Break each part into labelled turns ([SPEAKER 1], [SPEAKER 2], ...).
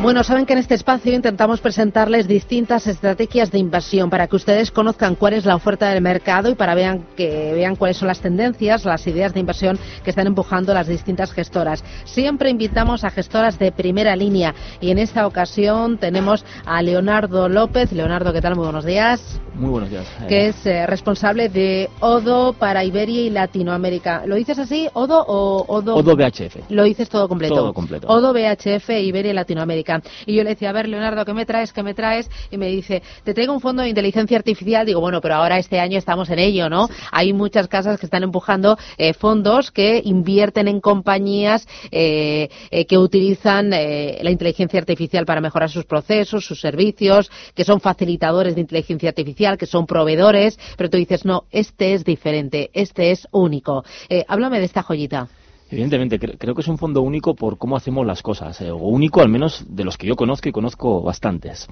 [SPEAKER 1] Bueno, saben que en este espacio intentamos presentarles distintas estrategias de inversión para que ustedes conozcan cuál es la oferta del mercado y para vean que vean cuáles son las tendencias, las ideas de inversión que están empujando las distintas gestoras. Siempre invitamos a gestoras de primera línea y en esta ocasión tenemos a Leonardo López. Leonardo, ¿qué tal? Muy buenos días.
[SPEAKER 2] Muy buenos días.
[SPEAKER 1] Que es eh, responsable de Odo para Iberia y Latinoamérica. ¿Lo dices así, Odo o Odo?
[SPEAKER 2] Odo BHF.
[SPEAKER 1] Lo dices todo completo.
[SPEAKER 2] Todo completo.
[SPEAKER 1] Odo BHF, Iberia y Latinoamérica. Y yo le decía, a ver, Leonardo, ¿qué me traes? ¿Qué me traes? Y me dice, te traigo un fondo de inteligencia artificial. Digo, bueno, pero ahora este año estamos en ello, ¿no? Hay muchas casas que están empujando eh, fondos que invierten en compañías eh, eh, que utilizan la inteligencia artificial para mejorar sus procesos, sus servicios, que son facilitadores de inteligencia artificial, que son proveedores, pero tú dices, no, este es diferente, este es único. háblame de esta joyita.
[SPEAKER 2] Evidentemente, creo que es un fondo único por cómo hacemos las cosas, eh, o único al menos de los que yo conozco y conozco bastantes.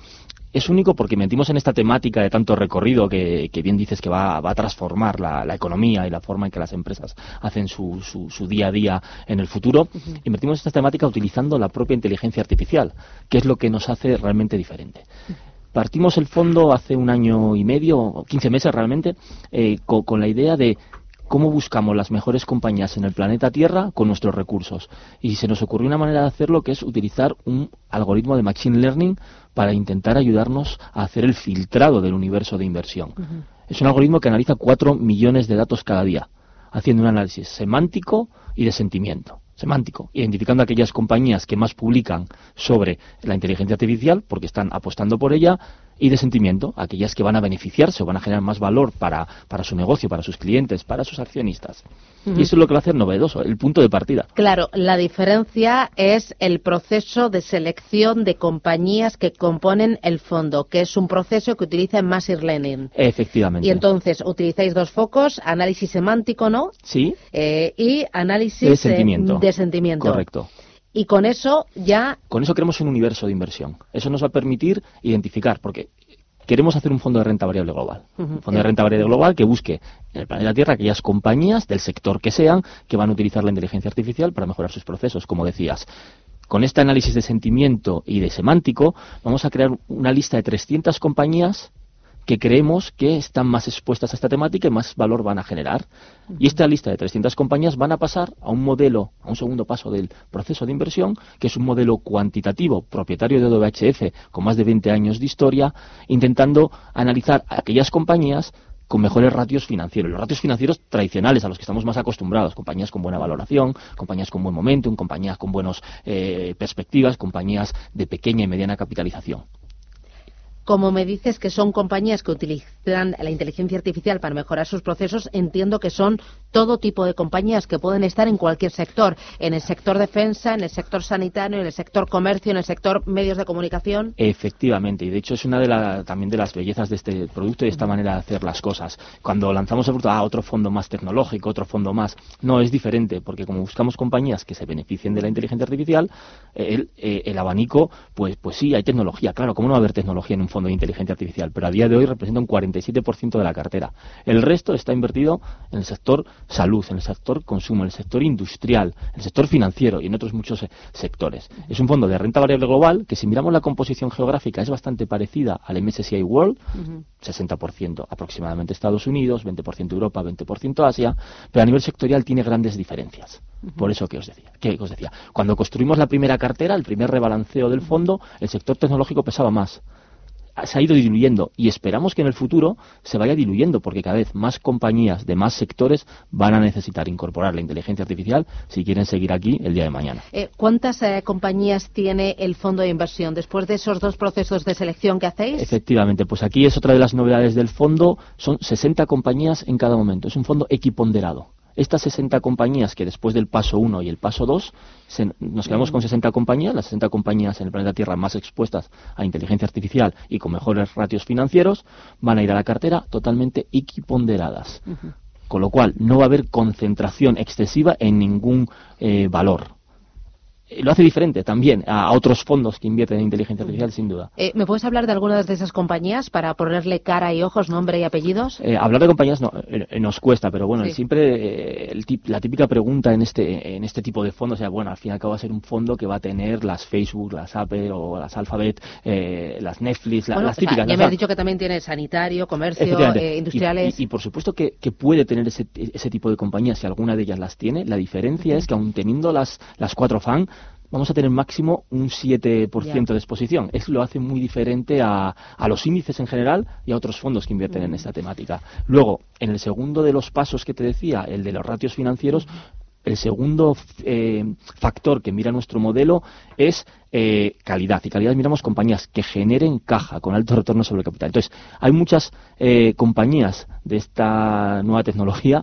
[SPEAKER 2] Es único porque metimos en esta temática de tanto recorrido que, bien dices que va, a transformar la, economía y la forma en que las empresas hacen su, día a día en el futuro. Y metimos esta temática utilizando la propia inteligencia artificial, que es lo que nos hace realmente diferente. Partimos el fondo hace un año y medio, o 15 meses realmente, eh, con la idea de cómo buscamos las mejores compañías en el planeta Tierra con nuestros recursos. Y se nos ocurrió una manera de hacerlo que es utilizar un algoritmo de Machine Learning para intentar ayudarnos a hacer el filtrado del universo de inversión. Es un algoritmo que analiza cuatro millones de datos cada día, haciendo un análisis semántico y de sentimiento semántico, identificando aquellas compañías que más publican sobre la inteligencia artificial, porque están apostando por ella, y de sentimiento, aquellas que van a beneficiarse o van a generar más valor para, para su negocio, para sus clientes, para sus accionistas. Y eso es lo que lo hace novedoso, el punto de partida.
[SPEAKER 1] Claro, la diferencia es el proceso de selección de compañías que componen el fondo, que es un proceso que utiliza en Machine Learning.
[SPEAKER 2] Efectivamente.
[SPEAKER 1] Y entonces utilizáis dos focos, análisis semántico, ¿no?
[SPEAKER 2] Sí.
[SPEAKER 1] Eh, y análisis de
[SPEAKER 2] sentimiento.
[SPEAKER 1] de sentimiento.
[SPEAKER 2] Correcto
[SPEAKER 1] y con eso ya...
[SPEAKER 2] Con eso creamos un universo de inversión. Eso nos va a permitir identificar, porque queremos hacer un fondo de renta variable global. Un fondo de renta variable global que busque en el planeta Tierra aquellas compañías del sector que sean que van a utilizar la inteligencia artificial para mejorar sus procesos, como decías. Con este análisis de sentimiento y de semántico, vamos a crear una lista de 300 compañías que creemos que están más expuestas a esta temática y más valor van a generar. Y esta lista de 300 compañías van a pasar a un modelo, a un segundo paso del proceso de inversión, que es un modelo cuantitativo propietario de OVHF con más de 20 años de historia, intentando analizar aquellas compañías con mejores ratios financieros, los ratios financieros tradicionales a los que estamos más acostumbrados, compañías con buena valoración, compañías con buen momentum, compañías con buenas eh, perspectivas, compañías de pequeña y mediana capitalización.
[SPEAKER 1] Como me dices que son compañías que utilizan la inteligencia artificial para mejorar sus procesos, entiendo que son todo tipo de compañías que pueden estar en cualquier sector, en el sector defensa, en el sector sanitario, en el sector comercio, en el sector medios de comunicación.
[SPEAKER 2] Efectivamente, y de hecho es una de también de las bellezas de este producto y de esta manera de hacer las cosas. Cuando lanzamos el producto, ah, otro fondo más tecnológico, otro fondo más, no, es diferente, porque como buscamos compañías que se beneficien de la inteligencia artificial, el, eh, el abanico, pues, pues sí, hay tecnología, claro, ¿cómo no va a haber tecnología en un de inteligencia artificial, pero a día de hoy representa un 47% de la cartera. El resto está invertido en el sector salud, en el sector consumo, en el sector industrial, en el sector financiero y en otros muchos eh, sectores. Es un fondo de renta variable global que si miramos la composición geográfica es bastante parecida al MSCI World, 60% aproximadamente Estados Unidos, 20% Europa, 20% Asia, pero a nivel sectorial tiene grandes diferencias. Por eso que os decía, que os decía, cuando construimos la primera cartera, el primer rebalanceo del fondo, el sector tecnológico pesaba más se ha ido diluyendo y esperamos que en el futuro se vaya diluyendo porque cada vez más compañías de más sectores van a necesitar incorporar la inteligencia artificial si quieren seguir aquí el día de mañana.
[SPEAKER 1] Eh, ¿Cuántas eh, compañías tiene el fondo de inversión después de esos dos procesos de selección que hacéis?
[SPEAKER 2] Efectivamente, pues aquí es otra de las novedades del fondo, son 60 compañías en cada momento, es un fondo equiponderado. Estas 60 compañías que después del paso 1 y el paso 2, nos quedamos con 60 compañías, las 60 compañías en el planeta Tierra más expuestas a inteligencia artificial y con mejores ratios financieros, van a ir a la cartera totalmente equiponderadas. Con lo cual, no va a haber concentración excesiva en ningún eh, valor lo hace diferente también a, otros fondos que invierten en inteligencia artificial, sin duda.
[SPEAKER 1] Eh, ¿Me puedes hablar de algunas de esas compañías para ponerle cara y ojos, nombre y apellidos?
[SPEAKER 2] Eh, hablar de compañías no, nos cuesta, pero bueno, siempre la típica pregunta en este, en este tipo de fondos, o sea, bueno, al fin y al cabo va a ser un fondo que va a tener las Facebook, las Apple o las Alphabet, las Netflix, las típicas.
[SPEAKER 1] ya me has dicho que también tiene sanitario, comercio, industriales.
[SPEAKER 2] Y, por supuesto que, puede tener ese, ese tipo de compañías, si alguna de ellas las tiene. La diferencia es que aun teniendo las, las cuatro FAN, vamos a tener máximo un 7% de exposición. Eso lo hace muy diferente a, a, los índices en general y a otros fondos que invierten en esta temática. Luego, en el segundo de los pasos que te decía, el de los ratios financieros, el segundo eh, factor que mira nuestro modelo es eh, calidad. Y calidad miramos compañías que generen caja con alto retorno sobre el capital. Entonces, hay muchas eh, compañías de esta nueva tecnología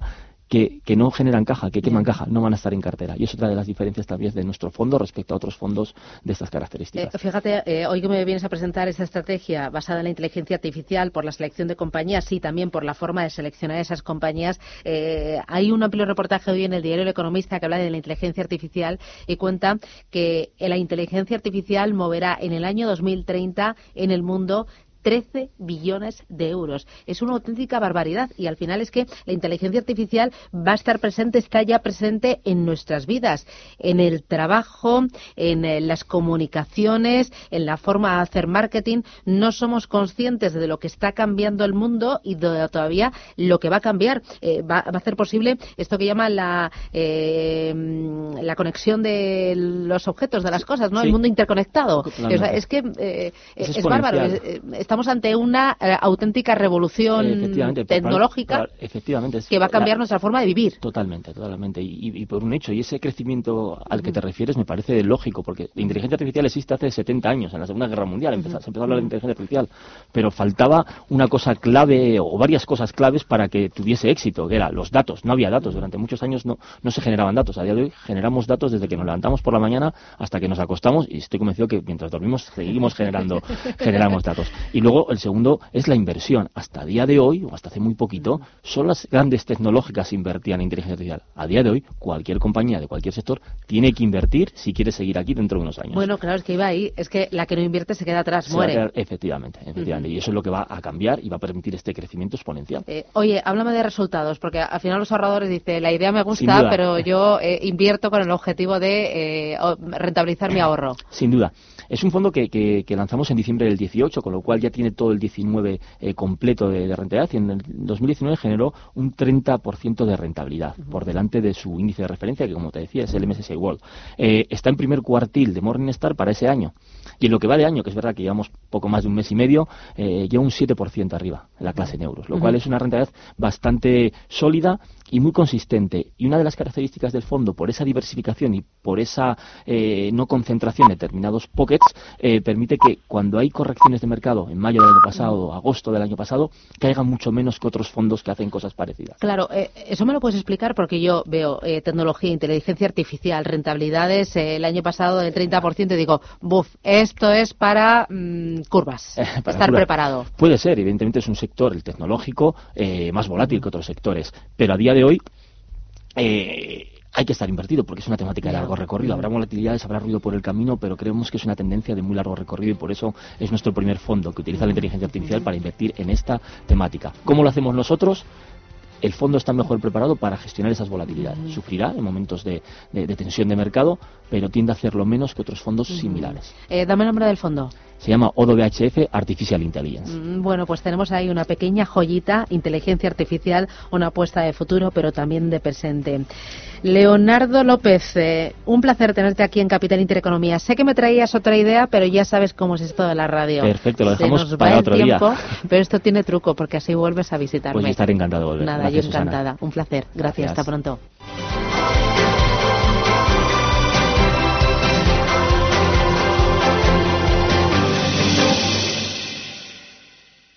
[SPEAKER 2] que, no generan caja, que queman caja, no van a estar en cartera. Y es otra de las diferencias también de nuestro fondo respecto a otros fondos de estas características.
[SPEAKER 1] Eh, fíjate, eh, hoy que me vienes a presentar esta estrategia basada en la inteligencia artificial por la selección de compañías y también por la forma de seleccionar esas compañías, eh, hay un amplio reportaje hoy en el diario El Economista que habla de la inteligencia artificial y cuenta que la inteligencia artificial moverá en el año 2030 en el mundo 13 billones de euros. Es una auténtica barbaridad y al final es que la inteligencia artificial va a estar presente, está ya presente en nuestras vidas, en el trabajo, en eh, las comunicaciones, en la forma de hacer marketing. No somos conscientes de lo que está cambiando el mundo y de todavía lo que va a cambiar. Eh, va, a ser posible esto que llaman la, eh, la conexión de los objetos, de las cosas, ¿no? El mundo interconectado. es que es, bárbaro estamos ante una eh, auténtica revolución tecnológica que va a cambiar nuestra forma de vivir.
[SPEAKER 2] Totalmente, totalmente. Y, por un hecho, y ese crecimiento al que te refieres me parece lógico, porque la inteligencia artificial existe hace 70 años, en la Segunda Guerra Mundial, empezó, se empezó a hablar de inteligencia artificial, pero faltaba una cosa clave o varias cosas claves para que tuviese éxito, que era los datos. No había datos, durante muchos años no, no se generaban datos. A día de hoy generamos datos desde que nos levantamos por la mañana hasta que nos acostamos y estoy convencido que mientras dormimos seguimos generando generamos datos. Y luego el segundo es la inversión. Hasta día de hoy, o hasta hace muy poquito, son las grandes tecnológicas que invertían en inteligencia artificial. A día de hoy, cualquier compañía de cualquier sector tiene que invertir si quiere seguir aquí dentro de unos años.
[SPEAKER 1] Bueno, claro, es que iba ahí. Es que la que no invierte se queda atrás, muere.
[SPEAKER 2] efectivamente, efectivamente. Y eso es lo que va a cambiar y va a permitir este crecimiento exponencial.
[SPEAKER 1] Eh, oye, háblame de resultados, porque al final los ahorradores dicen, la idea me gusta, pero yo eh, invierto con el objetivo de eh, rentabilizar mi ahorro.
[SPEAKER 2] Sin duda. Es un fondo que, que, lanzamos en diciembre del 18, con lo cual ya tiene todo el 19 eh, completo de, rentabilidad y en el 2019 generó un 30% de rentabilidad por delante de su índice de referencia, que como te decía es el MSCI World. Eh, está en primer cuartil de Morningstar para ese año. Y en lo que va de año, que es verdad que llevamos poco más de un mes y medio, eh, lleva un 7% arriba en la clase en euros, lo cual es una rentabilidad bastante sólida y muy consistente. Y una de las características del fondo, por esa diversificación y por esa eh, no concentración en determinados pockets, eh, permite que cuando hay correcciones de mercado en mayo del año pasado, agosto del año pasado, caigan mucho menos que otros fondos que hacen cosas parecidas.
[SPEAKER 1] Claro, eh, eso me lo puedes explicar porque yo veo tecnología, inteligencia artificial, rentabilidades el año pasado del 30% y digo, buf, esto es para mm, curvas, estar preparado.
[SPEAKER 2] Puede ser, evidentemente es un sector, el tecnológico, más volátil que otros sectores, pero a día de hoy eh, hay que estar invertido porque es una temática de largo recorrido. Habrá volatilidades, habrá ruido por el camino, pero creemos que es una tendencia de muy largo recorrido y por eso es nuestro primer fondo que utiliza la inteligencia artificial para invertir en esta temática. ¿Cómo lo hacemos nosotros? El fondo está mejor preparado para gestionar esas volatilidades. Sufrirá en momentos de, tensión de mercado, pero tiende a hacerlo menos que otros fondos similares.
[SPEAKER 1] Eh, dame el nombre del fondo.
[SPEAKER 2] Se llama ODVHF Artificial Intelligence.
[SPEAKER 1] Mm, bueno, pues tenemos ahí una pequeña joyita, inteligencia artificial, una apuesta de futuro, pero también de presente. Leonardo López, eh, un placer tenerte aquí en Capital Intereconomía. Sé que me traías otra idea, pero ya sabes cómo es esto de la radio.
[SPEAKER 2] Perfecto, lo dejamos para otro tiempo, día.
[SPEAKER 1] Pero esto tiene truco, porque así vuelves a visitarme.
[SPEAKER 2] Pues estar encantado de volver.
[SPEAKER 1] Nada, yo encantada. Un placer. Gracias. Hasta pronto.